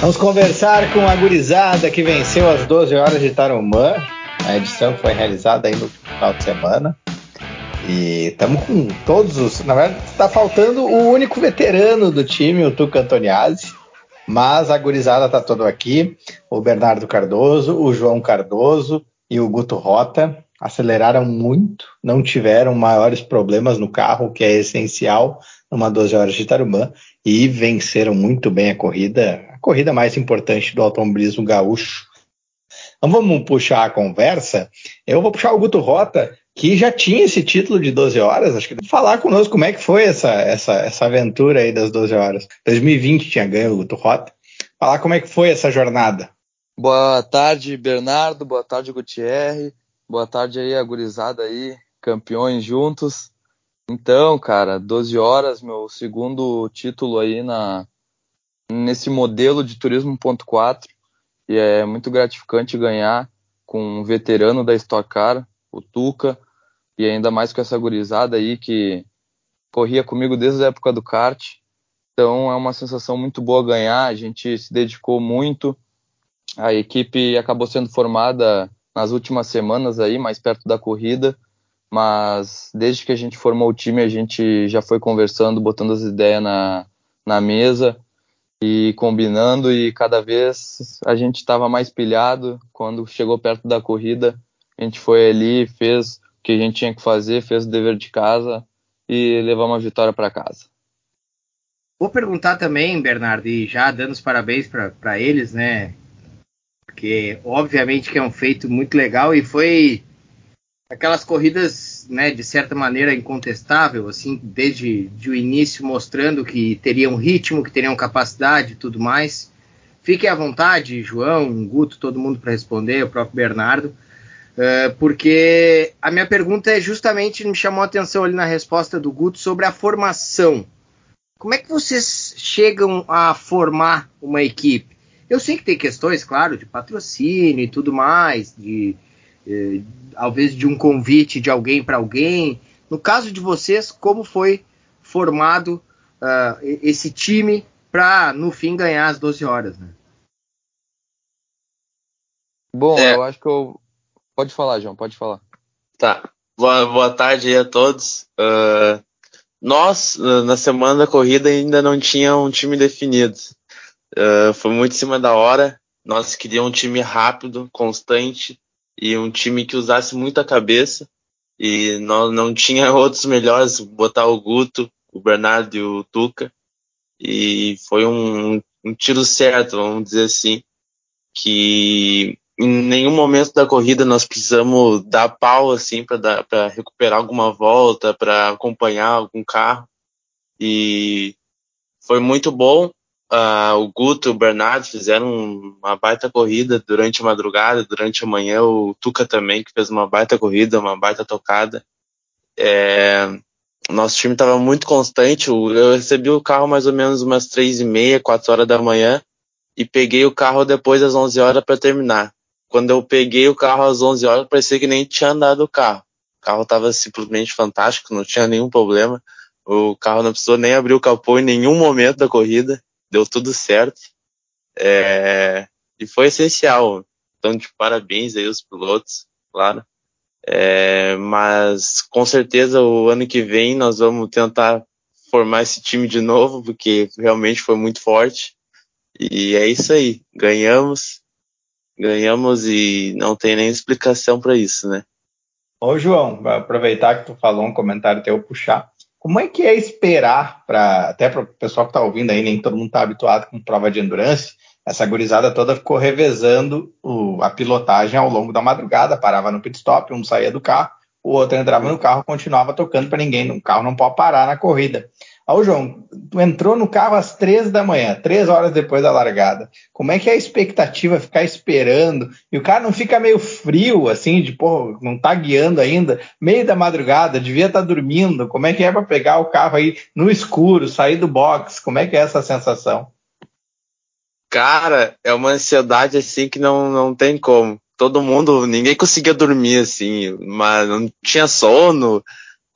Vamos conversar com a gurizada que venceu às 12 horas de Tarumã. A edição foi realizada aí no final de semana. E estamos com todos os. Na verdade, está faltando o único veterano do time, o Tuca Antoniazzi. Mas a gurizada está todo aqui. O Bernardo Cardoso, o João Cardoso e o Guto Rota aceleraram muito, não tiveram maiores problemas no carro, o que é essencial numa 12 horas de Tarumã, e venceram muito bem a corrida corrida mais importante do automobilismo gaúcho. Então vamos puxar a conversa. Eu vou puxar o Guto Rota, que já tinha esse título de 12 horas. Acho que falar conosco como é que foi essa, essa, essa aventura aí das 12 horas. 2020 tinha ganho o Guto Rota. Falar como é que foi essa jornada. Boa tarde, Bernardo. Boa tarde, Gutierre. Boa tarde aí, a gurizada aí, campeões juntos. Então, cara, 12 horas, meu segundo título aí na, nesse modelo de turismo 1.4 e é muito gratificante ganhar com um veterano da Stock Car, o Tuca, e ainda mais com essa gurizada aí que corria comigo desde a época do kart. Então é uma sensação muito boa ganhar, a gente se dedicou muito. A equipe acabou sendo formada nas últimas semanas aí, mais perto da corrida, mas desde que a gente formou o time, a gente já foi conversando, botando as ideias na, na mesa e combinando e cada vez a gente estava mais pilhado. Quando chegou perto da corrida, a gente foi ali, fez o que a gente tinha que fazer, fez o dever de casa e levamos a vitória para casa. Vou perguntar também, Bernardo, e já dando os parabéns para eles, né? Porque obviamente que é um feito muito legal e foi aquelas corridas, né, de certa maneira incontestável, assim, desde de o início mostrando que teriam ritmo, que teriam capacidade e tudo mais. Fiquem à vontade, João, Guto, todo mundo para responder, o próprio Bernardo, uh, porque a minha pergunta é justamente, me chamou a atenção ali na resposta do Guto sobre a formação. Como é que vocês chegam a formar uma equipe? Eu sei que tem questões, claro, de patrocínio e tudo mais, de eh, talvez de um convite de alguém para alguém. No caso de vocês, como foi formado uh, esse time para no fim ganhar as 12 horas, né? Bom, é. eu acho que eu. Pode falar, João, pode falar. Tá. Boa, boa tarde aí a todos. Uh, nós, na semana da corrida, ainda não tinha um time definido. Uh, foi muito em cima da hora. Nós queríamos um time rápido, constante, e um time que usasse muito a cabeça. E não, não tinha outros melhores, botar o Guto, o Bernardo e o Tuca. E foi um, um tiro certo, vamos dizer assim, que em nenhum momento da corrida nós precisamos dar pau assim para recuperar alguma volta, para acompanhar algum carro. E foi muito bom Uh, o Guto e o Bernardo fizeram uma baita corrida durante a madrugada, durante a manhã. O Tuca também, que fez uma baita corrida, uma baita tocada. É, nosso time estava muito constante. Eu recebi o carro mais ou menos umas três e meia, quatro horas da manhã e peguei o carro depois das 11 horas para terminar. Quando eu peguei o carro às 11 horas, parecia que nem tinha andado o carro. O carro estava simplesmente fantástico, não tinha nenhum problema. O carro não precisou nem abrir o capô em nenhum momento da corrida deu tudo certo. É, e foi essencial. Então, de parabéns aí aos pilotos, claro. É, mas com certeza o ano que vem nós vamos tentar formar esse time de novo, porque realmente foi muito forte. E é isso aí. Ganhamos, ganhamos e não tem nem explicação para isso, né? Ô João, aproveitar que tu falou um comentário teu puxar. Como é que é esperar para até para o pessoal que está ouvindo aí, nem todo mundo está habituado com prova de endurance, essa gurizada toda ficou revezando o, a pilotagem ao longo da madrugada, parava no pit stop, um saía do carro, o outro entrava no carro, continuava tocando para ninguém, o carro não pode parar na corrida. Ô, João, tu entrou no carro às três da manhã, três horas depois da largada. Como é que é a expectativa ficar esperando? E o cara não fica meio frio, assim, de, pô, não tá guiando ainda, meio da madrugada, devia estar tá dormindo. Como é que é para pegar o carro aí no escuro, sair do box? Como é que é essa sensação? Cara, é uma ansiedade assim que não, não tem como. Todo mundo, ninguém conseguia dormir assim, mas não tinha sono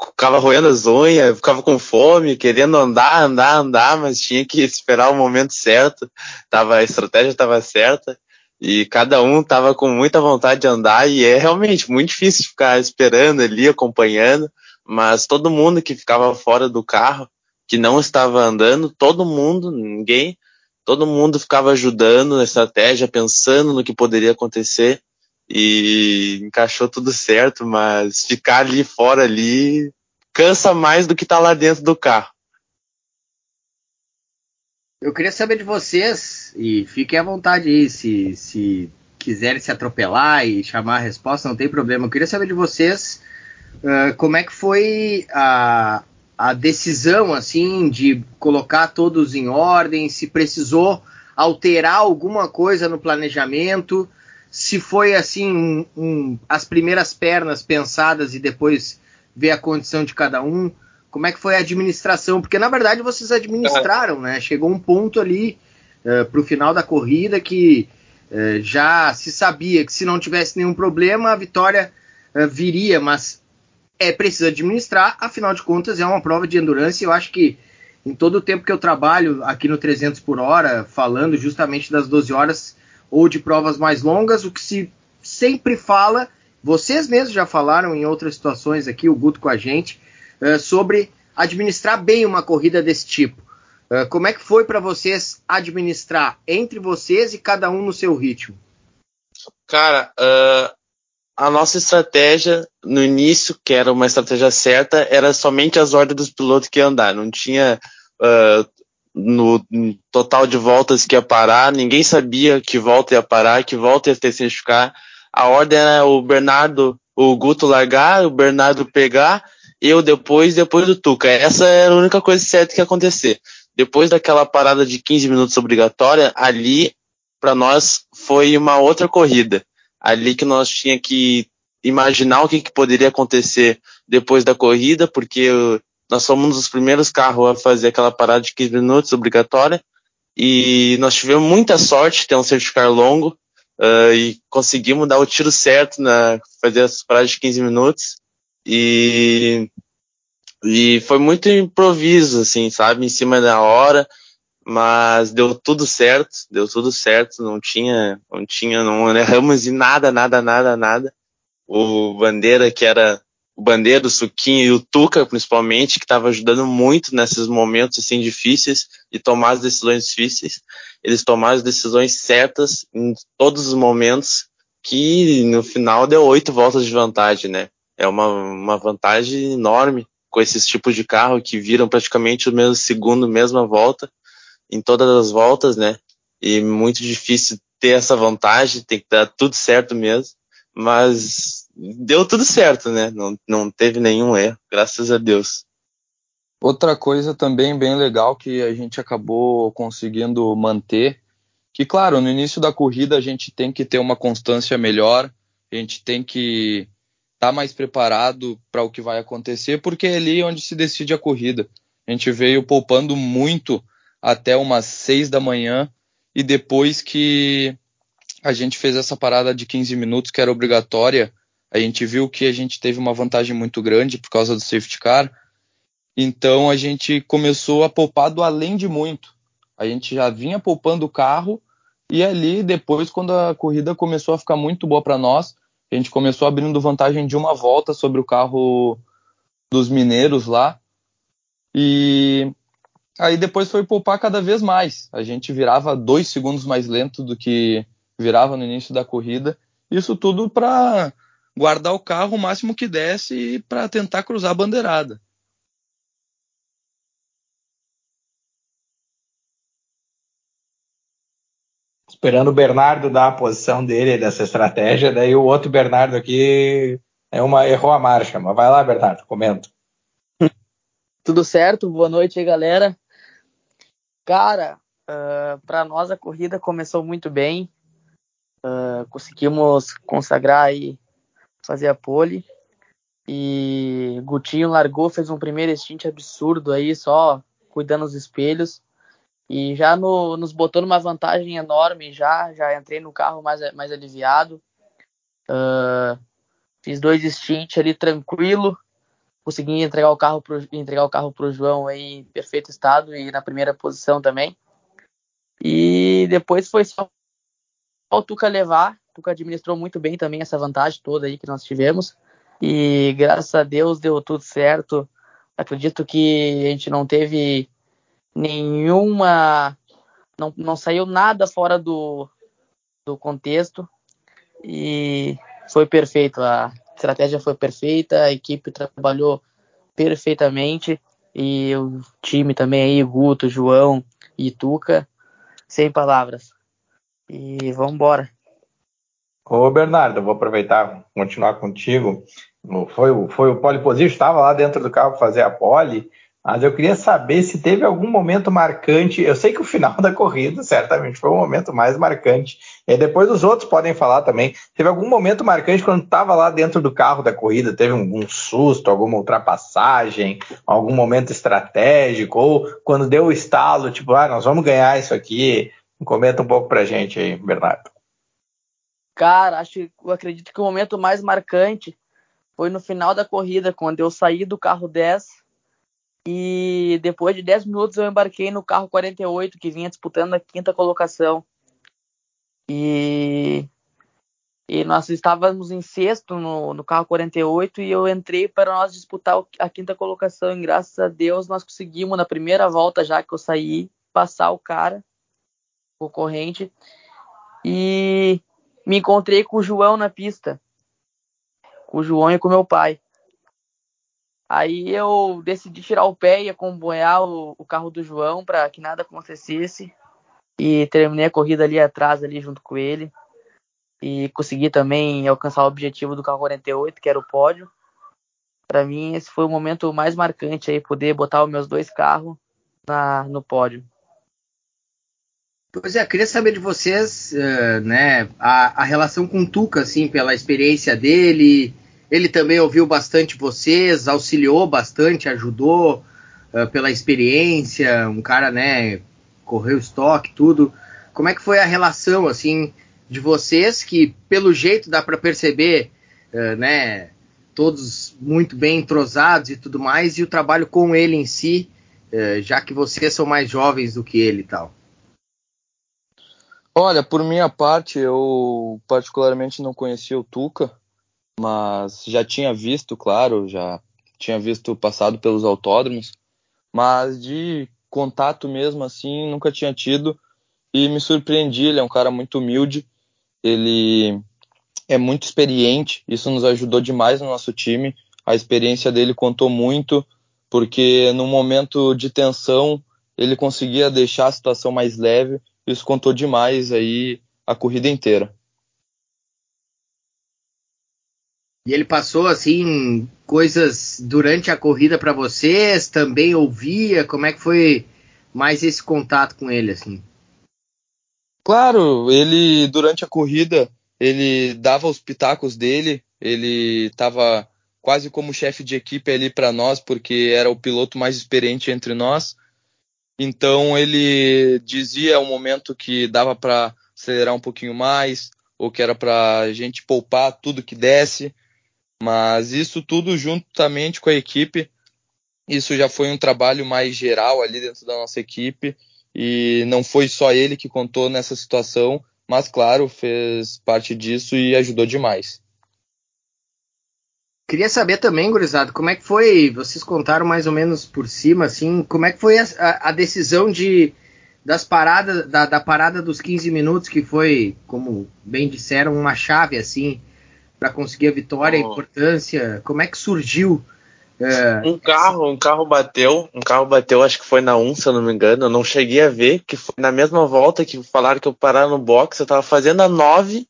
ficava roendo as unhas, ficava com fome, querendo andar, andar, andar, mas tinha que esperar o momento certo. Tava, a estratégia estava certa. E cada um tava com muita vontade de andar e é realmente muito difícil ficar esperando ali, acompanhando, mas todo mundo que ficava fora do carro, que não estava andando, todo mundo, ninguém, todo mundo ficava ajudando na estratégia, pensando no que poderia acontecer e encaixou tudo certo, mas ficar ali fora ali cansa mais do que tá lá dentro do carro. Eu queria saber de vocês, e fiquem à vontade aí, se, se quiserem se atropelar e chamar a resposta, não tem problema. Eu queria saber de vocês uh, como é que foi a, a decisão, assim, de colocar todos em ordem, se precisou alterar alguma coisa no planejamento, se foi, assim, um, um, as primeiras pernas pensadas e depois ver a condição de cada um como é que foi a administração, porque na verdade vocês administraram, né? Chegou um ponto ali uh, eh, para o final da corrida que uh, já se sabia que se não tivesse nenhum problema a vitória uh, viria, mas é preciso administrar, afinal de contas é uma prova de endurance. Eu acho que em todo o tempo que eu trabalho aqui no 300 por hora, falando justamente das 12 horas ou de provas mais longas, o que se sempre fala, vocês mesmos já falaram em outras situações aqui, o Guto com a gente eh, sobre administrar bem uma corrida desse tipo. Uh, como é que foi para vocês administrar entre vocês e cada um no seu ritmo? Cara, uh, a nossa estratégia no início, que era uma estratégia certa, era somente as ordens dos pilotos que andar. Não tinha no, no, total de voltas que ia parar, ninguém sabia que volta ia parar, que volta ia ter certificar. A ordem era o Bernardo, o Guto largar, o Bernardo pegar eu depois, depois do Tuca. Essa era a única coisa certa que ia acontecer. Depois daquela parada de 15 minutos obrigatória, ali, para nós, foi uma outra corrida. Ali que nós tinha que imaginar o que, que poderia acontecer depois da corrida, porque nós fomos um dos primeiros carros a fazer aquela parada de 15 minutos obrigatória. E nós tivemos muita sorte ter um certificado longo uh, e conseguimos dar o tiro certo na fazer as paradas de 15 minutos. E, e foi muito improviso, assim, sabe? Em cima da hora, mas deu tudo certo, deu tudo certo, não tinha, não tinha, não erramos em nada, nada, nada, nada. O Bandeira, que era o Bandeira, o Suquinho e o Tuca, principalmente, que estava ajudando muito nesses momentos, assim, difíceis e tomar as decisões difíceis. Eles tomaram as decisões certas em todos os momentos, que no final deu oito voltas de vantagem, né? é uma, uma vantagem enorme com esses tipos de carro que viram praticamente o mesmo segundo, mesma volta em todas as voltas, né? E muito difícil ter essa vantagem, tem que dar tudo certo mesmo, mas deu tudo certo, né? Não, não teve nenhum erro, graças a Deus. Outra coisa também bem legal que a gente acabou conseguindo manter, que claro, no início da corrida a gente tem que ter uma constância melhor, a gente tem que tá mais preparado para o que vai acontecer, porque é ali onde se decide a corrida. A gente veio poupando muito até umas 6 da manhã e depois que a gente fez essa parada de 15 minutos que era obrigatória, a gente viu que a gente teve uma vantagem muito grande por causa do safety car. Então a gente começou a poupar do além de muito. A gente já vinha poupando o carro e ali depois quando a corrida começou a ficar muito boa para nós, a gente começou abrindo vantagem de uma volta sobre o carro dos mineiros lá. E aí depois foi poupar cada vez mais. A gente virava dois segundos mais lento do que virava no início da corrida. Isso tudo para guardar o carro o máximo que desse e para tentar cruzar a bandeirada. esperando o Bernardo dar a posição dele dessa estratégia, daí o outro Bernardo aqui é uma, errou a marcha. Mas vai lá, Bernardo, comenta. Tudo certo? Boa noite aí, galera. Cara, uh, ah, para nós a corrida começou muito bem. Uh, conseguimos consagrar e fazer a pole. E Gutinho largou, fez um primeiro stint absurdo aí, só cuidando dos espelhos. E já no, nos botou numa vantagem enorme, já, já entrei no carro mais, mais aliviado. Uh, fiz dois stints ali tranquilo. consegui entregar o carro pro, entregar o carro João aí em perfeito estado e na primeira posição também. E depois foi só o Tuca levar. Tuca administrou muito bem também essa vantagem toda aí que nós tivemos. E graças a Deus deu tudo certo. Acredito que a gente não teve nenhuma. Não, não saiu nada fora do, do contexto. E foi perfeito. A estratégia foi perfeita, a equipe trabalhou perfeitamente. E o time também aí, Guto, João e Tuca, sem palavras. E vamos embora. Ô Bernardo, vou aproveitar continuar contigo. Foi, foi o pole position, estava lá dentro do carro fazer a pole, mas eu queria saber se teve algum momento marcante. Eu sei que o final da corrida certamente foi o momento mais marcante. E depois os outros podem falar também. Teve algum momento marcante quando estava lá dentro do carro da corrida? Teve um, susto, alguma ultrapassagem, algum momento estratégico? Ou quando deu o estalo, tipo, ah, nós vamos ganhar isso aqui? Comenta um pouco pra gente aí, Bernardo. Cara, acho, eu acredito que o momento mais marcante foi no final da corrida, quando eu saí do carro 10 e depois de 10 minutos eu embarquei no carro 48, que vinha disputando a quinta colocação. E, e nós estávamos em sexto no, no carro 48 e eu entrei para nós disputar a quinta colocação. E graças a Deus nós conseguimos, na primeira volta já que eu saí, passar o cara concorrente. E me encontrei com o João na pista. Com o João e com meu pai. Aí eu decidi tirar o pé e acompanhar o, o carro do João para que nada acontecesse. E terminei a corrida ali atrás, ali junto com ele. E consegui também alcançar o objetivo do carro 48, que era o pódio. Para mim, esse foi o momento mais marcante aí, poder botar os meus dois carros na, no pódio. Pois é, queria saber de vocês, uh, né, a, a, relação com o Tuca, assim, pela experiência dele. Ele também ouviu bastante vocês, auxiliou bastante, ajudou uh, pela experiência, um cara, né, correu estoque, tudo. Como é que foi a relação, assim, de vocês, que pelo jeito dá para perceber, uh, né, todos muito bem entrosados e tudo mais, e o trabalho com ele em si, já que vocês são mais jovens do que ele e tal? Olha, por minha parte, eu particularmente não conhecia o Tuca, mas já tinha visto, claro, já tinha visto passado pelos autódromos, mas de contato mesmo assim nunca tinha tido e me surpreendi. Ele é um cara muito humilde, ele é muito experiente, isso nos ajudou demais no nosso time. A experiência dele contou muito, porque no momento de tensão ele conseguia deixar a situação mais leve isso contou demais aí a corrida inteira. E ele passou assim coisas durante a corrida para vocês, também ouvia, como é que foi mais esse contato com ele assim? Claro, ele durante a corrida, ele dava os pitacos dele, ele estava quase como chefe de equipe ali para nós, porque era o piloto mais experiente entre nós. Então ele dizia o momento que dava para acelerar um pouquinho mais, ou que era para a gente poupar tudo que desse. Mas isso tudo juntamente com a equipe, isso já foi um trabalho mais geral ali dentro da nossa equipe. E não foi só ele que contou nessa situação, mas claro, fez parte disso e ajudou demais. Queria saber também, gurizado, como é que foi, vocês contaram mais ou menos por cima, assim, como é que foi a, a decisão de das paradas, da, da, parada dos 15 minutos, que foi, como bem disseram, uma chave, assim, para conseguir a vitória, oh. a importância, como é que surgiu? É... Um carro, um carro bateu, um carro bateu, acho que foi na 1, se eu não me engano, eu não cheguei a ver, que foi na mesma volta que falaram que eu parar no box, eu tava fazendo a 9,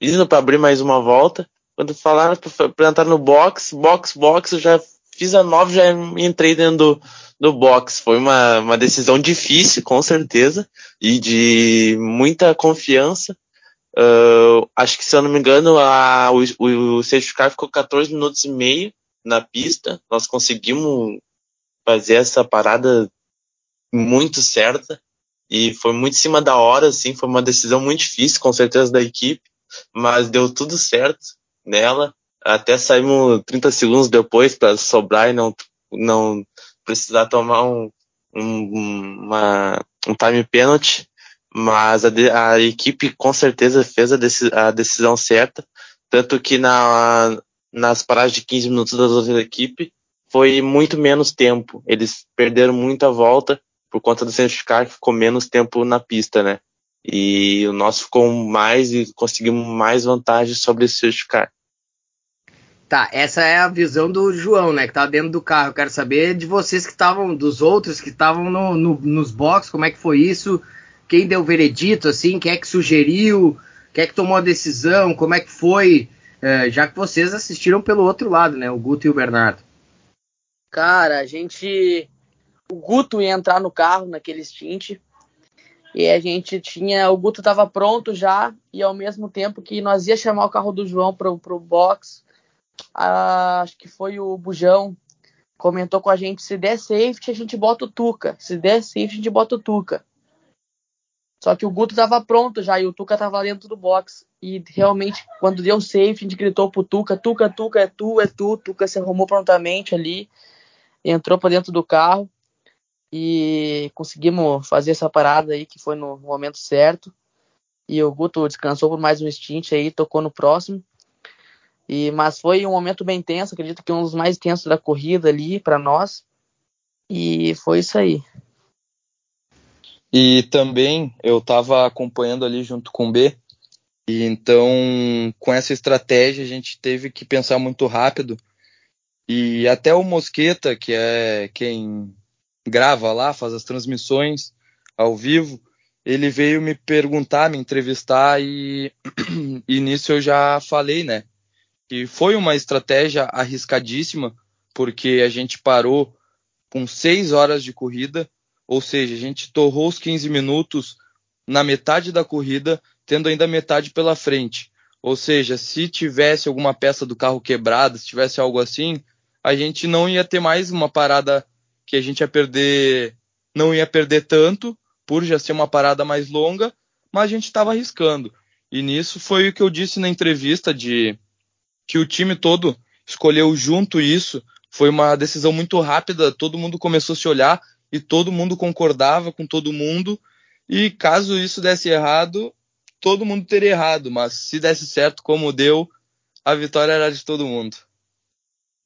indo para abrir mais uma volta, quando falaram para entrar no box, box, box, eu já fiz a 9, já entrei dentro do, do box. Foi uma, uma decisão difícil, com certeza, e de muita confiança. Uh, acho que, se eu não me engano, a, o, o safety car ficou 14 minutos e meio na pista. Nós conseguimos fazer essa parada muito certa e foi muito em cima da hora, assim, foi uma decisão muito difícil, com certeza, da equipe, mas deu tudo certo nela. até saímos 30 segundos depois para sobrar e não, não precisar tomar um, um, uma, um time penalty, mas a, a, equipe com certeza fez a, a, decisão certa, tanto que na, nas paradas de 15 minutos das outras equipes foi muito menos tempo. Eles perderam muita volta por conta do safety car que ficou menos tempo na pista, né? E o nosso ficou mais e conseguimos mais vantagem sobre esse safety car. Tá, essa é a visão do João, né? Que tá dentro do carro. Eu quero saber de vocês que estavam, dos outros que estavam no, no, nos boxes, como é que foi isso? Quem deu o veredito, assim? Quem é que sugeriu? Quem é que tomou a decisão? Como é que foi? É, já que vocês assistiram pelo outro lado, né? O Guto e o Bernardo. Cara, a gente. O Guto ia entrar no carro naquele stint. E a gente tinha. O Guto tava pronto já. E ao mesmo tempo que nós ia chamar o carro do João pro, pro box a, acho que foi o Bujão, comentou com a gente: se der safety, a gente bota o Tuca. Se der safety, a gente bota o Tuca. Só que o Guto estava pronto já e o Tuca estava dentro do box. E realmente, quando deu safety, a gente gritou pro Tuca: Tuca, Tuca, é tu, é tu. Tuca se arrumou prontamente ali, entrou para dentro do carro e conseguimos fazer essa parada aí que foi no momento certo. E o Guto descansou por mais um stint aí, tocou no próximo. E, mas foi um momento bem tenso, acredito que um dos mais tensos da corrida ali para nós. E foi isso aí. E também eu estava acompanhando ali junto com o B. E então, com essa estratégia, a gente teve que pensar muito rápido. E até o Mosqueta, que é quem grava lá, faz as transmissões ao vivo, ele veio me perguntar, me entrevistar e, e nisso eu já falei, né? Que foi uma estratégia arriscadíssima, porque a gente parou com seis horas de corrida, ou seja, a gente torrou os 15 minutos na metade da corrida, tendo ainda metade pela frente. Ou seja, se tivesse alguma peça do carro quebrada, se tivesse algo assim, a gente não ia ter mais uma parada que a gente ia perder, não ia perder tanto, por já ser uma parada mais longa, mas a gente estava arriscando. E nisso foi o que eu disse na entrevista de que o time todo escolheu junto isso. Foi uma decisão muito rápida, todo mundo começou a se olhar e todo mundo concordava com todo mundo. E caso isso desse errado, todo mundo teria errado, mas se desse certo como deu, a vitória era de todo mundo.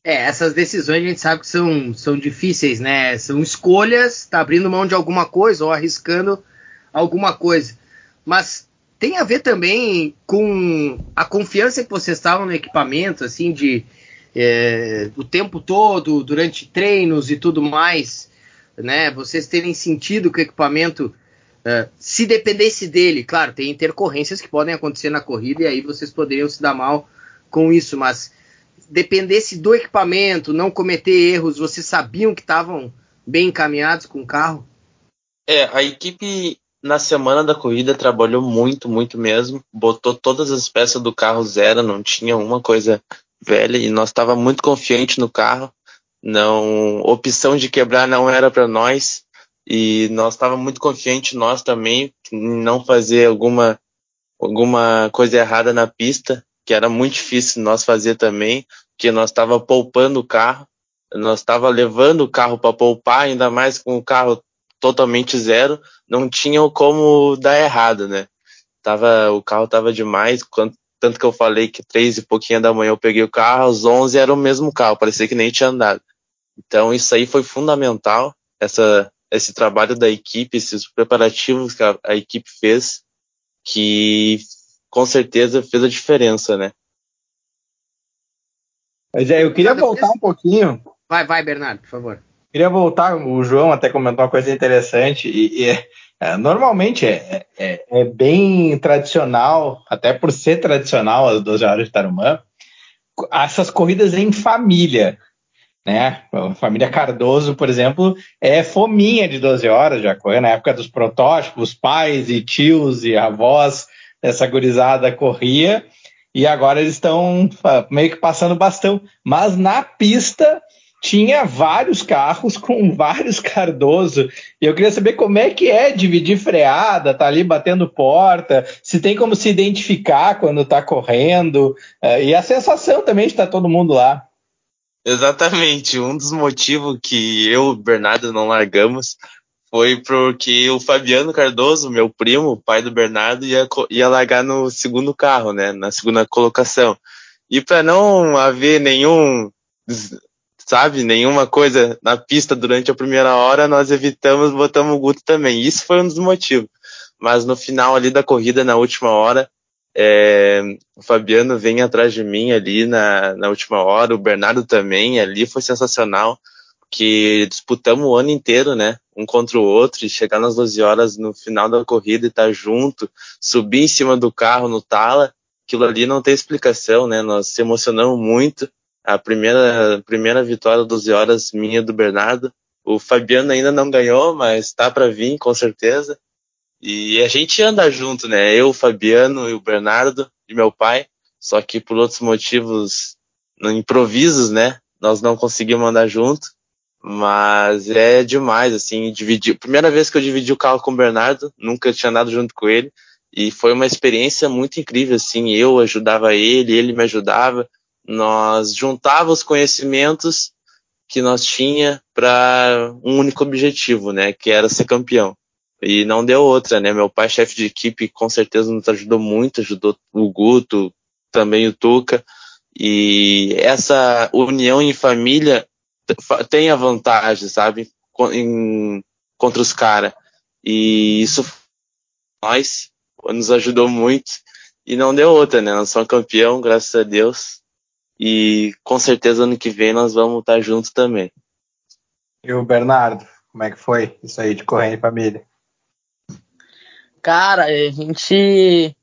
É, essas decisões a gente sabe que são, são difíceis, né? São escolhas, tá abrindo mão de alguma coisa ou arriscando alguma coisa. Mas tem a ver também com a confiança que vocês estavam no equipamento, assim, de é, o tempo todo, durante treinos e tudo mais, né? Vocês terem sentido que o equipamento, é, se dependesse dele, claro, tem intercorrências que podem acontecer na corrida e aí vocês poderiam se dar mal com isso, mas dependesse do equipamento, não cometer erros, vocês sabiam que estavam bem encaminhados com o carro? É, a equipe na semana da corrida trabalhou muito, muito mesmo. Botou todas as peças do carro zero, não tinha uma coisa velha e nós estava muito confiante no carro. Não, opção de quebrar não era para nós e nós estava muito confiante nós também em não fazer alguma alguma coisa errada na pista, que era muito difícil nós fazer também, porque nós estava poupando o carro, nós estava levando o carro para poupar, ainda mais com o carro totalmente zero, não tinham como dar errado, né? Tava, o carro tava demais, quanto, tanto que eu falei que três e pouquinho da manhã eu peguei o carro, às onze era o mesmo carro, parecia que nem tinha andado. Então isso aí foi fundamental, essa, esse trabalho da equipe, esses preparativos que a, a equipe fez, que com certeza fez a diferença, né? Mas é, eu queria voltar um pouquinho. Vai, vai, Bernardo, por favor. Queria voltar, o João até comentou uma coisa interessante, e, e é, normalmente é, é, é, bem tradicional, até por ser tradicional as 12 horas de Tarumã, essas corridas em família. Né? A família Cardoso, por exemplo, é fominha de 12 horas, já correu na época dos protótipos, pais e tios e avós dessa gurizada corria, e agora eles estão meio que passando bastão. Mas na pista tinha vários carros com vários Cardoso. E eu queria saber como é que é dividir freada, tá ali batendo porta, se tem como se identificar quando tá correndo, uh, e a sensação também de estar tá todo mundo lá. Exatamente. Um dos motivos que eu e o Bernardo não largamos foi porque o Fabiano Cardoso, meu primo, pai do Bernardo, ia, ia largar no segundo carro, né? Na segunda colocação. E para não haver nenhum sabe, nenhuma coisa na pista durante a primeira hora, nós evitamos, botamos o Guto também. Isso foi um dos motivos. Mas no final ali da corrida, na última hora, é, o Fabiano vem atrás de mim ali na, na última hora, o Bernardo também, ali foi sensacional, que disputamos o ano inteiro, né, um contra o outro, e chegar nas 12 horas no final da corrida e estar tá junto, subir em cima do carro no tala, aquilo ali não tem explicação, né, nós se emocionamos muito, a primeira, primeira vitória 12 horas minha do Bernardo. O Fabiano ainda não ganhou, mas tá para vir com certeza. E a gente anda junto, né? Eu, o Fabiano e o Bernardo e meu pai. Só que por outros motivos improvisos, né? Nós não conseguimos andar junto. Mas é demais, assim, dividir. Primeira vez que eu dividi o carro com o Bernardo, nunca tinha andado junto com ele. E foi uma experiência muito incrível, assim. Eu ajudava ele, ele me ajudava nós juntava os conhecimentos que nós tinha para um único objetivo, né, que era ser campeão. E não deu outra, né? Meu pai, chefe de equipe, com certeza nos ajudou muito, ajudou o Guto, também o Tuca. E essa união em família tem a vantagem, sabe? Em, contra os caras. E isso nós nos ajudou muito. E não deu outra, né? Nós somos campeão, graças a Deus. E com certeza ano que vem nós vamos estar juntos também. E o Bernardo, como é que foi isso aí de correr em família? Cara, a gente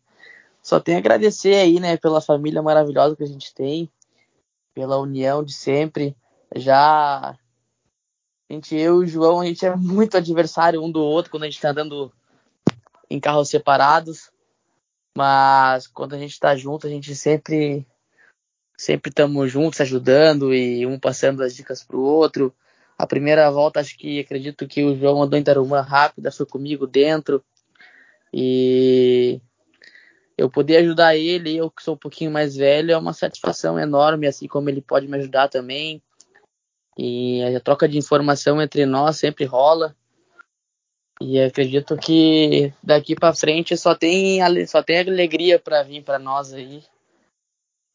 só tem a agradecer aí, né, pela família maravilhosa que a gente tem, pela união de sempre. Já a gente, eu e o João, a gente é muito adversário um do outro quando a gente tá andando em carros separados. Mas quando a gente tá junto, a gente sempre sempre estamos juntos, ajudando e um passando as dicas para o outro. A primeira volta, acho que acredito que o João andou em Tarumã rápida, foi comigo dentro. E eu poder ajudar ele, eu que sou um pouquinho mais velho, é uma satisfação enorme, assim como ele pode me ajudar também. E a troca de informação entre nós sempre rola. E acredito que daqui para frente só tem só tem alegria para vir para nós aí.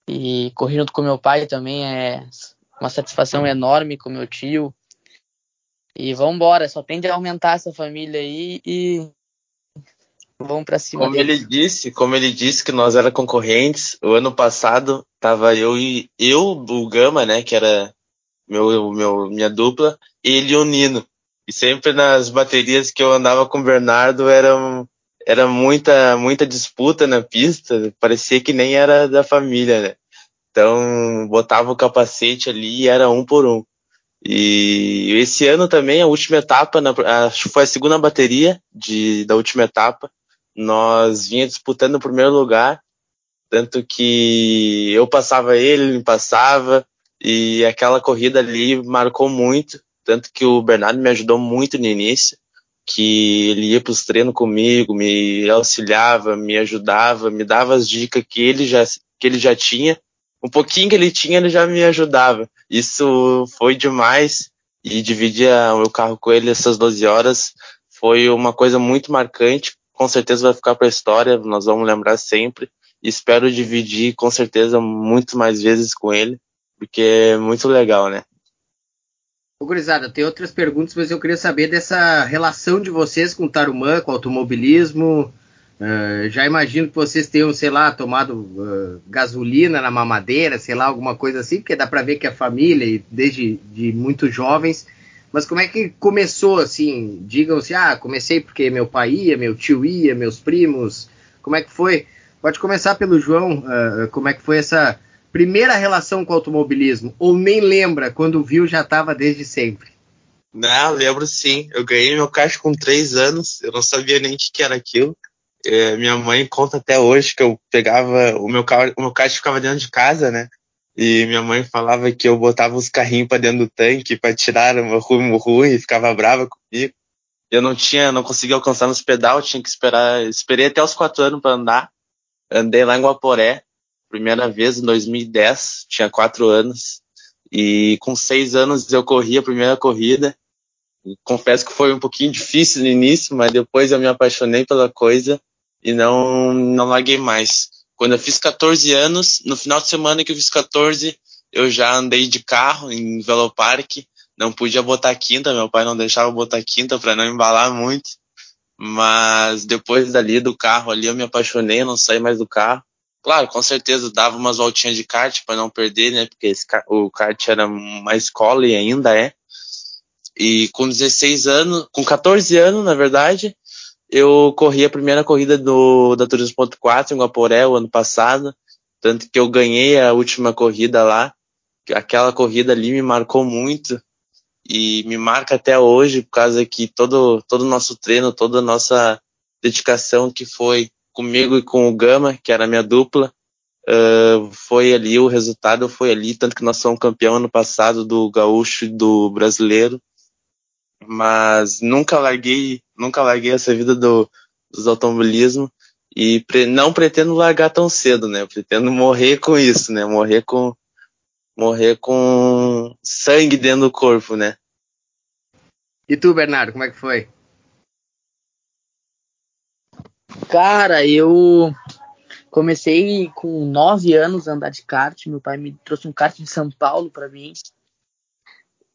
E correr junto com meu pai também é uma satisfação enorme com meu tio. E vamos embora, só tende a aumentar essa família aí e vamos para cima. Como ele disse, como ele disse que nós era concorrentes, o ano passado tava eu e eu, o Gama, né, que era meu, meu minha dupla, ele e o Nino. E sempre nas baterias que eu andava com o Bernardo era, era muita muita disputa na pista, parecia que nem era da família, né? Então, botava o capacete ali e era um por um. E esse ano também, a última etapa, na, acho que foi a segunda bateria de, da última etapa, nós vinha disputando o primeiro lugar, tanto que eu passava ele, ele me passava, e aquela corrida ali marcou muito, tanto que o Bernardo me ajudou muito no início, que ele ia para os treinos comigo, me auxiliava, me ajudava, me dava as dicas que ele já, que ele já tinha, um pouquinho que ele tinha, ele já me ajudava. Isso foi demais. E dividir o meu carro com ele essas 12 horas foi uma coisa muito marcante. Com certeza vai ficar para a história, nós vamos lembrar sempre. Espero dividir com certeza muito mais vezes com ele, porque é muito legal, né? Ô, Gurizada, tem outras perguntas, mas eu queria saber dessa relação de vocês com o Tarumã, com o automobilismo, Uh, já imagino que vocês tenham, sei lá, tomado uh, gasolina na mamadeira, sei lá, alguma coisa assim, porque dá para ver que é família, desde de muito jovens. Mas como é que começou, assim? Digam-se, ah, comecei porque meu pai ia, meu tio ia, meus primos. Como é que foi? Pode começar pelo João, uh, como é que foi essa primeira relação com o automobilismo? Ou nem lembra, quando viu já estava desde sempre? Não, lembro sim. Eu ganhei meu caixa com três anos, eu não sabia nem o que era aquilo. É, minha mãe conta até hoje que eu pegava o meu carro, o meu caixa ficava dentro de casa, né? E minha mãe falava que eu botava os carrinhos para dentro do tanque para tirar o meu rumo ruim e ficava brava comigo. Eu não tinha, não conseguia alcançar nos pedal, tinha que esperar. Esperei até os quatro anos para andar. Andei lá em Guaporé, primeira vez em 2010, tinha quatro anos. E com seis anos eu corri a primeira corrida. Confesso que foi um pouquinho difícil no início, mas depois eu me apaixonei pela coisa e não, não larguei mais. Quando eu fiz 14 anos, no final de semana que eu fiz 14, eu já andei de carro em Velopark. Não podia botar quinta, meu pai não deixava botar quinta para não embalar muito. Mas depois dali do carro ali eu me apaixonei, não saí mais do carro. Claro, com certeza dava umas voltinhas de kart para não perder, né? Porque esse, o kart era uma escola e ainda é. E com 16 anos, com 14 anos, na verdade, eu corri a primeira corrida do, da Turismo.4 em Guaporé o ano passado, tanto que eu ganhei a última corrida lá. Aquela corrida ali me marcou muito e me marca até hoje por causa que todo todo o nosso treino, toda a nossa dedicação que foi comigo e com o Gama, que era a minha dupla, uh, foi ali o resultado foi ali, tanto que nós somos campeão ano passado do gaúcho e do brasileiro mas nunca larguei, nunca larguei essa vida do, dos automobilismo e pre, não pretendo largar tão cedo, né? pretendo morrer com isso, né? Morrer com morrer com sangue dentro do corpo, né? E tu, Bernardo, como é que foi? Cara, eu comecei com nove anos a andar de kart. Meu pai me trouxe um kart de São Paulo para mim.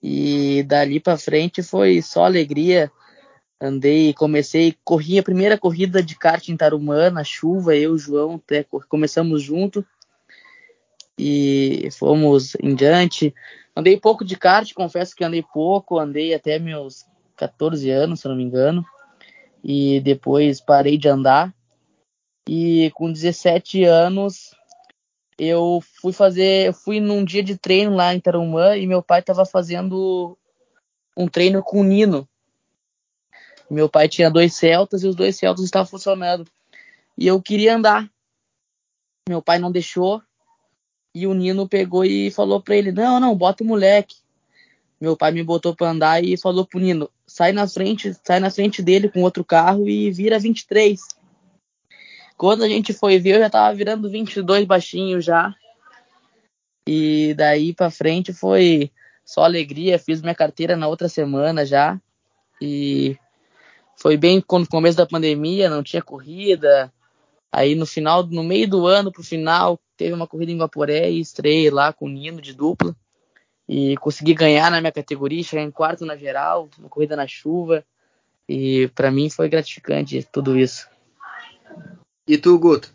E dali para frente foi só alegria. Andei, comecei, corri a primeira corrida de kart em Tarumã, na chuva, eu e o João, até começamos junto. E fomos em diante. Andei pouco de kart, confesso que andei pouco, andei até meus 14 anos, se não me engano. E depois parei de andar. E com 17 anos eu fui fazer, eu fui num dia de treino lá em Tarumã e meu pai estava fazendo um treino com o Nino. Meu pai tinha dois Celtas e os dois Celtas estavam funcionando. E eu queria andar. Meu pai não deixou. E o Nino pegou e falou para ele: "Não, não, bota o moleque". Meu pai me botou para andar e falou pro Nino: "Sai na frente, sai na frente dele com outro carro e vira 23". Quando a gente foi ver, eu já tava virando 22 baixinho já. E daí pra frente foi só alegria. Fiz minha carteira na outra semana já. E foi bem no começo da pandemia, não tinha corrida. Aí no final, no meio do ano pro final, teve uma corrida em Vaporé e estreiei lá com o Nino de dupla. E consegui ganhar na minha categoria, chegar em quarto na geral, uma corrida na chuva. E para mim foi gratificante tudo isso. E tu, Guto?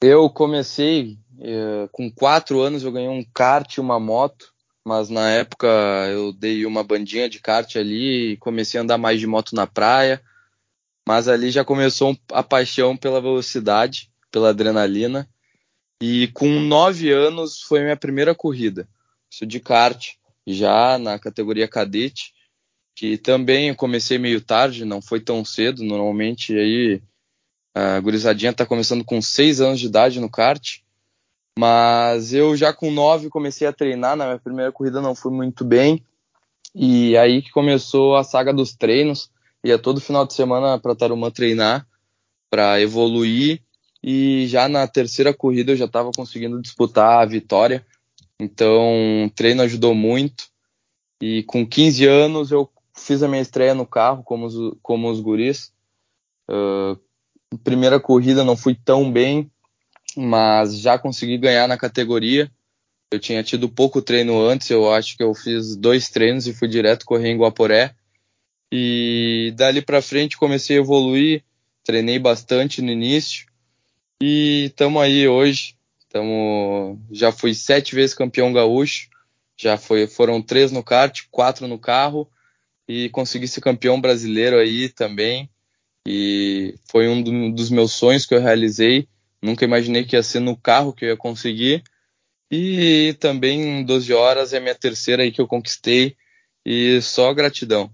Eu comecei eh, com quatro anos, eu ganhei um kart e uma moto, mas na época eu dei uma bandinha de kart ali e comecei a andar mais de moto na praia. Mas ali já começou a paixão pela velocidade, pela adrenalina. E com nove anos foi minha primeira corrida. Isso de kart, já na categoria cadete que também eu comecei meio tarde, não foi tão cedo. Normalmente aí a gurizadinha tá começando com 6 anos de idade no kart. Mas eu já com 9 comecei a treinar, na minha primeira corrida não fui muito bem. E aí que começou a saga dos treinos. Ia todo final de semana para Tarumã treinar, para evoluir. E já na terceira corrida eu já estava conseguindo disputar a vitória. Então o treino ajudou muito. E com 15 anos eu fiz a minha estreia no carro como os, como os guris. Uh, primeira corrida não fui tão bem, mas já consegui ganhar na categoria. Eu tinha tido pouco treino antes, eu acho que eu fiz dois treinos e fui direto correr em Guaporé. E dali para frente comecei a evoluir, treinei bastante no início e estamos aí hoje. Tamo, já fui sete vezes campeão gaúcho, já foi, foram três no kart, quatro no carro e consegui ser campeão brasileiro aí também. E foi um do, dos meus sonhos que eu realizei. Nunca imaginei que ia ser no carro que eu ia conseguir. E também em 12 horas é a minha terceira aí que eu conquistei. E só gratidão.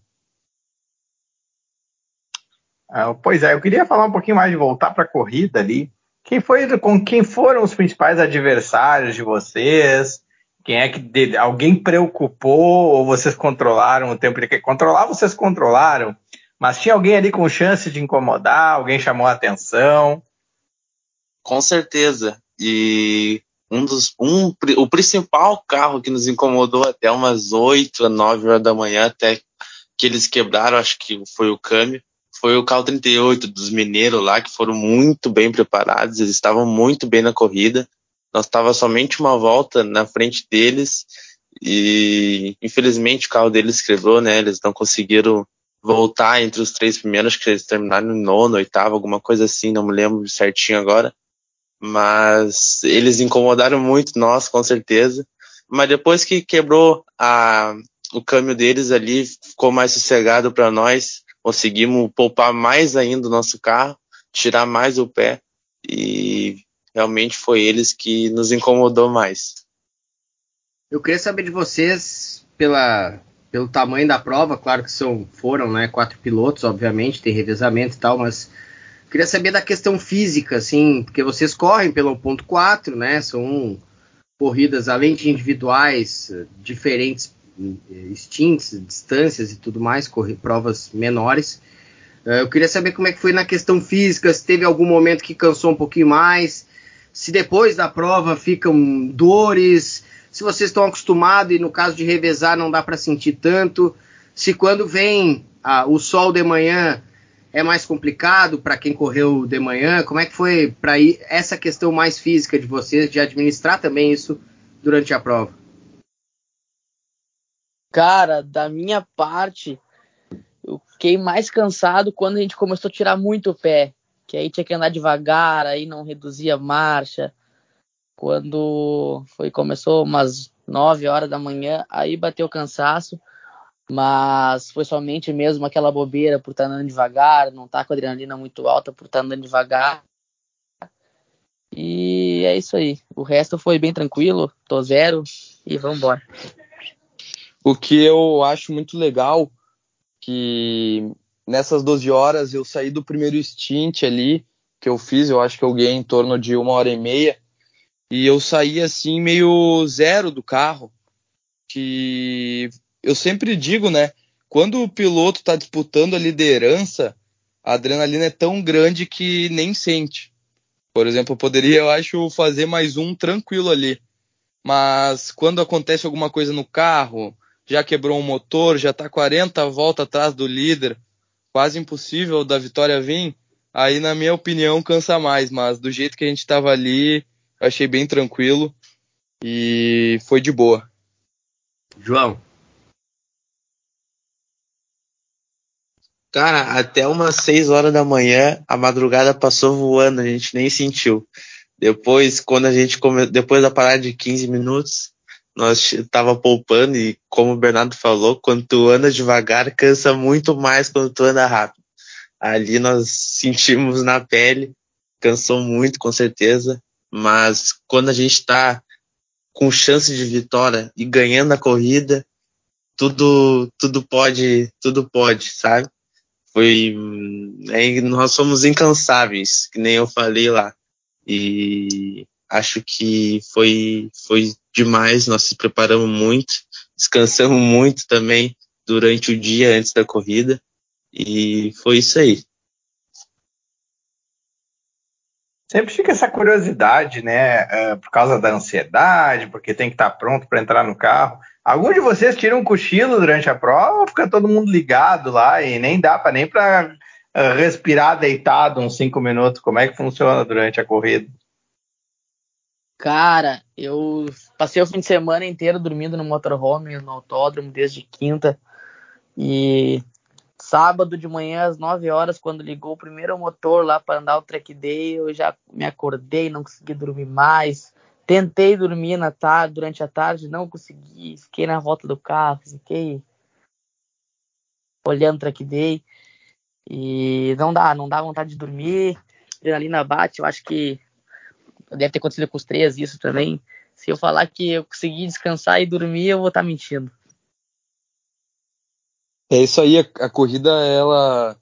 Ah, pois é, eu queria falar um pouquinho mais de voltar para a corrida ali. Quem foi com quem foram os principais adversários de vocês? Quem é que alguém preocupou ou vocês controlaram o tempo? Porque controlar vocês controlaram, mas tinha alguém ali com chance de incomodar? Alguém chamou a atenção? Com certeza. E um dos um, o principal carro que nos incomodou até umas 8 a 9 horas da manhã, até que eles quebraram, acho que foi o câmbio, foi o carro 38 dos mineiros lá, que foram muito bem preparados, eles estavam muito bem na corrida. Nós estava somente uma volta na frente deles e infelizmente o carro deles quebrou, né? Eles não conseguiram voltar entre os três primeiros, que eles terminaram no nono, oitavo, alguma coisa assim, não me lembro certinho agora. Mas eles incomodaram muito nós, com certeza. Mas depois que quebrou a, o câmbio deles ali, ficou mais sossegado para nós. Conseguimos poupar mais ainda o nosso carro, tirar mais o pé e realmente foi eles que nos incomodou mais. Eu queria saber de vocês pela pelo tamanho da prova, claro que são, foram né, quatro pilotos, obviamente, tem revezamento e tal, mas queria saber da questão física, assim, porque vocês correm pelo ponto 4, né? São corridas, além de individuais, diferentes extintos, distâncias e tudo mais, correr provas menores. Eh, eu queria saber como é que foi na questão física, se teve algum momento que cansou um pouquinho mais, se depois da prova ficam dores, se vocês estão acostumados e no caso de revezar não dá para sentir tanto, se quando vem ah, o sol de manhã é mais complicado para quem correu de manhã, como é que foi para essa questão mais física de vocês de administrar também isso durante a prova? Cara, da minha parte, eu fiquei mais cansado quando a gente começou a tirar muito o pé, que aí tinha que andar devagar, aí não reduzia a marcha quando foi começou umas 9 horas da manhã, aí bateu cansaço, mas foi somente mesmo aquela bobeira por estar andando devagar, não tá com a adrenalina muito alta por estar andando devagar. E é isso aí. O resto foi bem tranquilo, tô zero e vamos embora. O que eu acho muito legal que nessas 12 horas eu saí do primeiro stint ali que eu fiz, eu acho que eu ganhei em torno de uma hora e meia e eu saí assim meio zero do carro. Que eu sempre digo, né? Quando o piloto está disputando a liderança, a adrenalina é tão grande que nem sente. Por exemplo, eu poderia, eu acho, fazer mais um tranquilo ali. Mas quando acontece alguma coisa no carro, já quebrou um motor, já está 40 voltas atrás do líder, quase impossível da vitória vir, aí na minha opinião cansa mais, mas do jeito que a gente estava ali, achei bem tranquilo e foi de boa. João. Cara, até umas 6 horas da manhã a madrugada passou voando, a gente nem sentiu. Depois, quando a gente come... depois da parada de 15 minutos, nós tava poupando e como o Bernardo falou, quando tu anda devagar, cansa muito mais quando tu anda rápido. Ali nós sentimos na pele, cansou muito com certeza, mas quando a gente está com chance de vitória e ganhando a corrida, tudo tudo pode, tudo pode, sabe? Foi é, nós somos incansáveis, que nem eu falei lá. E acho que foi foi demais, nós se preparamos muito, descansamos muito também durante o dia antes da corrida e foi isso aí. Sempre fica essa curiosidade, né? Uh, por causa da ansiedade, porque tem que estar pronto para entrar no carro. Algum de vocês tira um cochilo durante a prova ou fica todo mundo ligado lá e nem dá para nem para ah, respirar deitado uns cinco minutos? Como é que funciona durante a corrida? Cara, eu passei o fim de semana inteiro dormindo no motorhome, no autódromo, desde quinta. E Sábado de manhã, às 9 horas, quando ligou o primeiro motor lá para andar o track day, eu já me acordei, não consegui dormir mais. Tentei dormir na tarde, durante a tarde, não consegui. Fiquei na volta do carro, fiquei olhando o track day. E não dá, não dá vontade de dormir. Adrenalina bate, eu acho que deve ter acontecido com os três isso também. Se eu falar que eu consegui descansar e dormir, eu vou estar tá mentindo. É isso aí, a, a corrida ela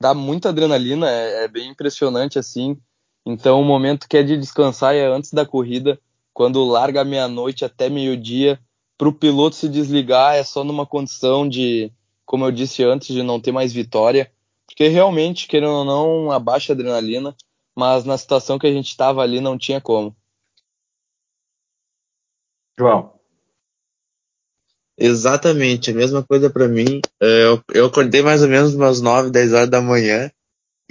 dá muita adrenalina, é, é, bem impressionante assim. Então o momento que é de descansar é antes da corrida, quando larga meia-noite até meio-dia, para o piloto se desligar é só numa condição de, como eu disse antes, de não ter mais vitória, porque realmente, querendo ou não, abaixa a adrenalina, mas na situação que a gente estava ali não tinha como. João. Exatamente, a mesma coisa para mim. É, eu, eu acordei mais ou menos umas 9, 10 horas da manhã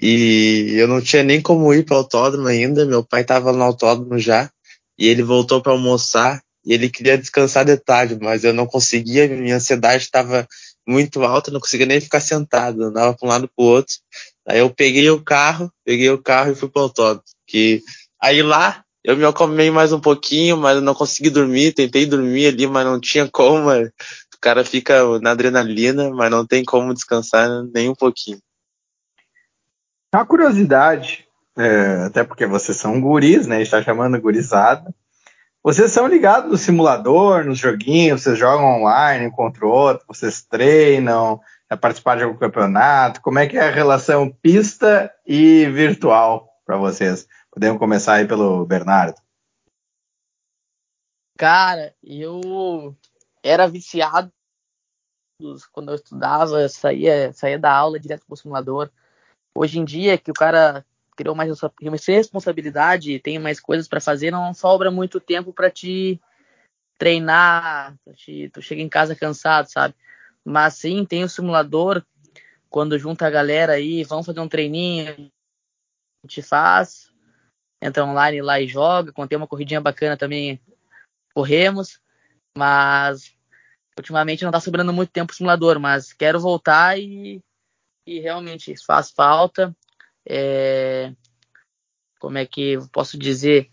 e eu não tinha nem como ir para o autódromo ainda. Meu pai estava no autódromo já e ele voltou para almoçar e ele queria descansar de tarde, mas eu não conseguia, minha ansiedade estava muito alta, não conseguia nem ficar sentado, andava para um lado para o outro. Aí eu peguei o carro, peguei o carro e fui para o autódromo. Que aí lá eu me acalmei mais um pouquinho, mas não consegui dormir, tentei dormir ali, mas não tinha como. O cara fica na adrenalina, mas não tem como descansar nem um pouquinho. Uma curiosidade, é, até porque vocês são guris, né? Está chamando gurizada. Vocês são ligados no simulador, nos joguinhos, vocês jogam online um contra o outro, vocês treinam, é participar de algum campeonato. Como é que é a relação pista e virtual para vocês? Podemos começar aí pelo Bernardo. Cara, eu era viciado quando eu estudava, saía, saía da aula direto pro simulador. Hoje em dia, que o cara criou mais responsabilidade, tem mais coisas para fazer, não sobra muito tempo para te treinar, te, tu chega em casa cansado, sabe? Mas sim, tem o simulador, quando junta a galera aí, vamos fazer um treininho, a gente faz, entra online lá e joga, quando tem uma corridinha bacana também, corremos, mas ultimamente não tá sobrando muito tempo o simulador, mas quero voltar e, e realmente faz falta, é, como é que posso dizer?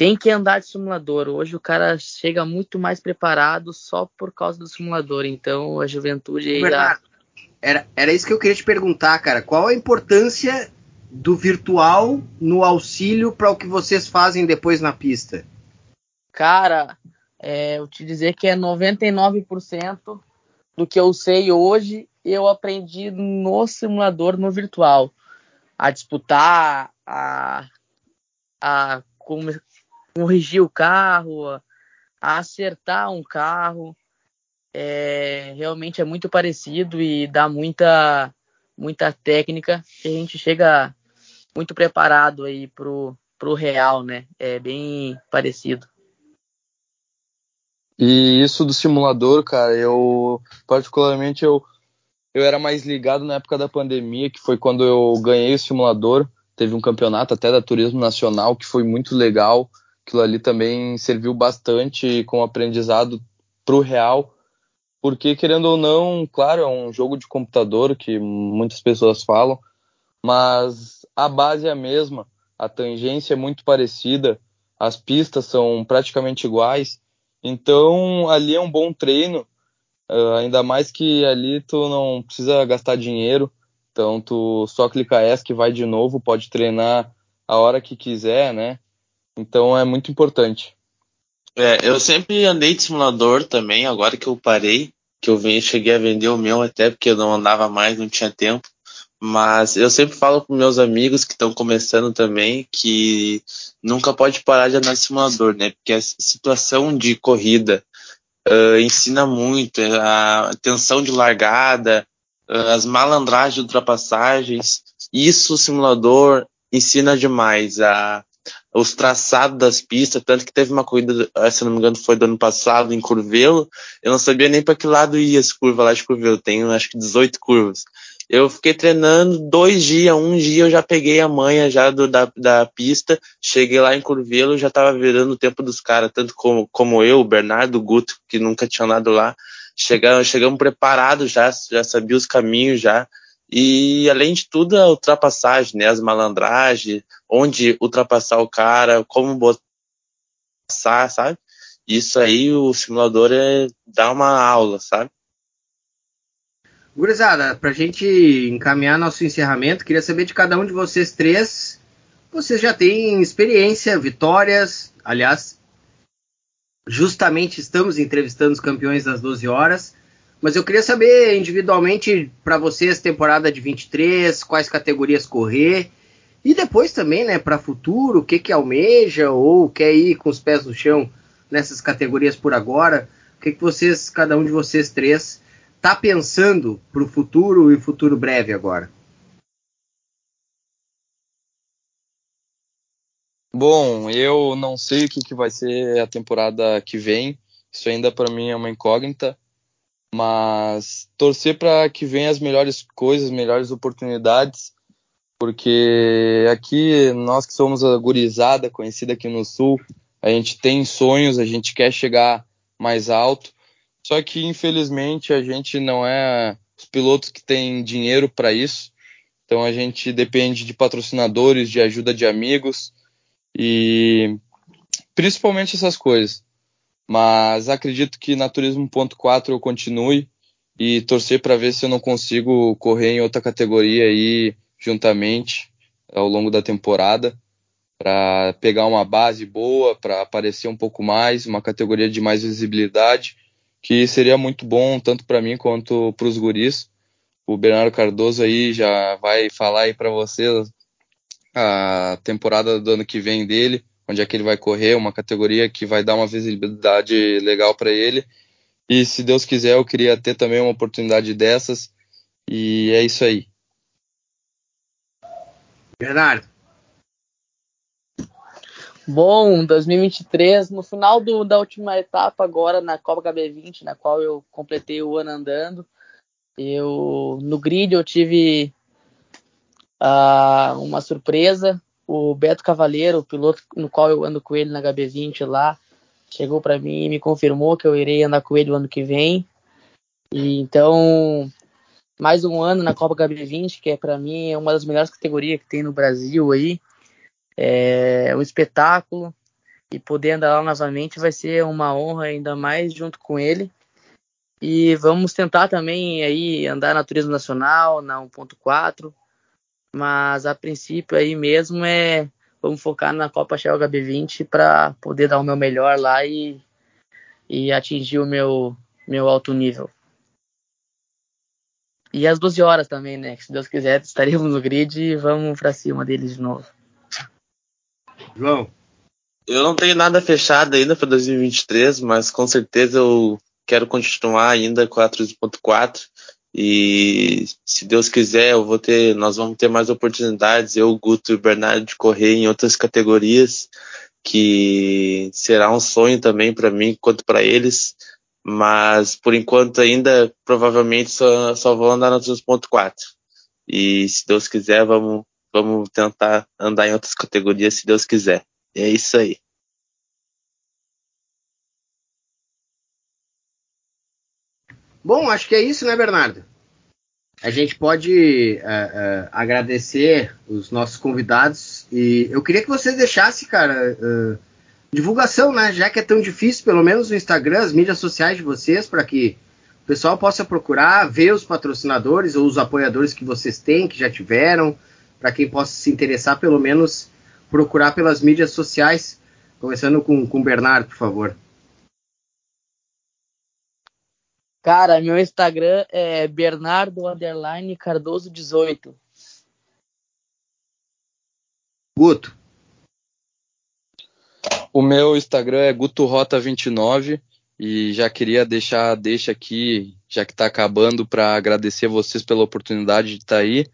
Tem que andar de simulador. Hoje o cara chega muito mais preparado só por causa do simulador. Então a juventude aí Bernardo, já... era, era isso que eu queria te perguntar, cara. Qual a importância do virtual no auxílio para o que vocês fazem depois na pista? Cara, é, eu te dizer que é 99% do que eu sei hoje eu aprendi no simulador, no virtual a disputar, a, a corrigir o carro, a, acertar um carro. É, realmente é muito parecido e dá muita, muita técnica que a gente chega muito preparado aí pro, pro real, né? É bem parecido. E isso do simulador, cara, eu particularmente eu eu era mais ligado na época da pandemia, que foi quando eu ganhei o simulador. Teve um campeonato até da Turismo Nacional que foi muito legal. Aquilo ali também serviu bastante como aprendizado para o real, porque querendo ou não, claro, é um jogo de computador que muitas pessoas falam, mas a base é a mesma, a tangência é muito parecida, as pistas são praticamente iguais, então ali é um bom treino Uh, ainda mais que ali tu não precisa gastar dinheiro, então tu só clica que vai de novo, pode treinar a hora que quiser, né? Então é muito importante. É, eu sempre andei de simulador também, agora que eu parei, que eu vim, cheguei a vender o meu até porque eu não andava mais, não tinha tempo. Mas eu sempre falo para meus amigos que estão começando também que nunca pode parar de andar de simulador, né? Porque a situação de corrida uh, ensina muito, é a tensão de largada, uh, as malandragens de ultrapassagens. Isso o simulador ensina demais. A, os traçados das pistas, tanto que teve uma corrida, se não me engano, foi do ano passado, em Curvelo, eu não sabia nem para que lado ia essa curva lá de Curvelo, tem acho que 18 curvas. Eu fiquei treinando dois dias, um dia eu já peguei a manha já do, da, da pista, cheguei lá em Curvelo, já tava virando o tempo dos caras, tanto como, como eu, o Bernardo, o Guto, que nunca tinha andado lá. Chegamos, chegamos preparados já, já sabia os caminhos já. E além de tudo, a ultrapassagem, né? As malandragens, onde ultrapassar o cara, como botar, sabe? Isso aí o simulador é dá uma aula, sabe? Gurizada, a gente encaminhar nosso encerramento, queria saber de cada um de vocês três. Vocês já têm experiência, vitórias, aliás, justamente estamos entrevistando os campeões das 12 horas. Mas eu queria saber individualmente para vocês, temporada de 23, quais categorias correr E depois também, né, para futuro, o que que almeja ou quer ir com os pés no chão nessas categorias por agora? O que que vocês, cada um de vocês três, tá pensando para o futuro e futuro breve agora? Bom, eu não sei o que, que vai ser a temporada que vem. Isso ainda para mim é uma incógnita. Mas torcer para que venham as melhores coisas, melhores oportunidades, porque aqui nós que somos a gurizada conhecida aqui no sul, a gente tem sonhos, a gente quer chegar mais alto. Só que infelizmente a gente não é os pilotos que têm dinheiro para isso. Então a gente depende de patrocinadores, de ajuda de amigos e principalmente essas coisas. Mas acredito que na Turismo.4 eu continue e torcer para ver se eu não consigo correr em outra categoria aí juntamente ao longo da temporada para pegar uma base boa, para aparecer um pouco mais, uma categoria de mais visibilidade, que seria muito bom tanto para mim quanto para os guris. O Bernardo Cardoso aí já vai falar aí para vocês a temporada do ano que vem dele, onde é que ele vai correr, uma categoria que vai dar uma visibilidade legal para ele. E se Deus quiser, eu queria ter também uma oportunidade dessas. E é isso aí. Bernardo. Bom, 2023, no final do, da última etapa agora na Copa HB20, na qual eu completei o ano andando, eu no grid eu tive uh, uma surpresa. O Beto Cavaleiro, o piloto no qual eu ando com ele na HB20 lá, chegou para mim e me confirmou que eu irei andar com ele o ano que vem. E então, mais um ano na Copa HB20, que é para mim é uma das melhores categorias que tem no Brasil aí. É um espetáculo e poder andar lá novamente vai ser uma honra ainda mais junto com ele. E vamos tentar também aí andar na Turismo Nacional, na 1.4, mas a princípio aí mesmo é vamos focar na Copa Shell HB20 para poder dar o meu melhor lá e, e atingir o meu, meu alto nível. E às 12 horas também, né? Se Deus quiser, estaremos no grid e vamos para cima deles de novo. João. Eu não tenho nada fechado ainda para 2023, mas com certeza eu quero continuar ainda com a 3.4 e se Deus quiser, eu vou ter, nós vamos ter mais oportunidades, eu, Guto e Bernardo, de correr em outras categorias, que será um sonho também para mim quanto para eles. Mas por enquanto ainda provavelmente só, só vou andar no 2.4. E se Deus quiser, vamos, vamos tentar andar em outras categorias se Deus quiser. E é isso aí. Bom, acho que é isso, né, Bernardo? A gente pode uh, uh, agradecer os nossos convidados e eu queria que você deixasse, cara, uh, divulgação, né? Já que é tão difícil, pelo menos no Instagram, as mídias sociais de vocês, para que o pessoal possa procurar, ver os patrocinadores ou os apoiadores que vocês têm, que já tiveram, para quem possa se interessar, pelo menos procurar pelas mídias sociais. Começando com o Bernardo, por favor. Cara, meu Instagram é Bernardo Cardoso 18. Guto. O meu Instagram é GutoRota29 e já queria deixar deixa aqui, já que está acabando, para agradecer vocês pela oportunidade de estar tá aí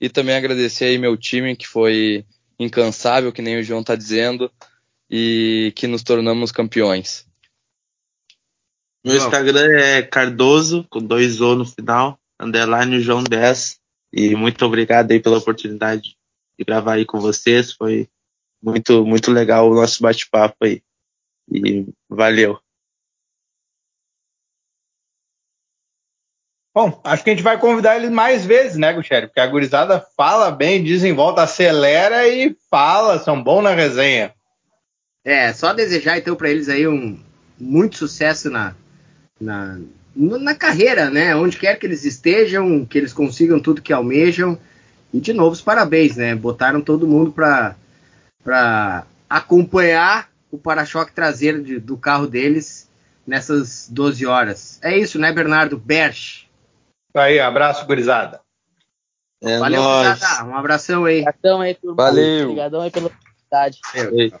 e também agradecer aí meu time que foi incansável, que nem o João está dizendo, e que nos tornamos campeões. Meu Instagram é Cardoso, com dois O no final, underline João 10. E muito obrigado aí pela oportunidade de gravar aí com vocês. Foi muito, muito legal o nosso bate-papo aí. E valeu. Bom, acho que a gente vai convidar ele mais vezes, né, Gutierrez? Porque a gurizada fala bem, desenvolta, acelera e fala, são bons na resenha. É, só desejar então para eles aí um muito sucesso na, na, na carreira, né? Onde quer que eles estejam, que eles consigam tudo que almejam. E de novo, os parabéns, né? Botaram todo mundo para acompanhar o para-choque traseiro de, do carro deles nessas 12 horas. É isso, né, Bernardo Berch? Aí, abraço, gurizada. É Valeu, nóis. Tata. Um abração aí. Obrigadão aí, turma. Valeu. Obrigadão aí pela oportunidade. Valeu.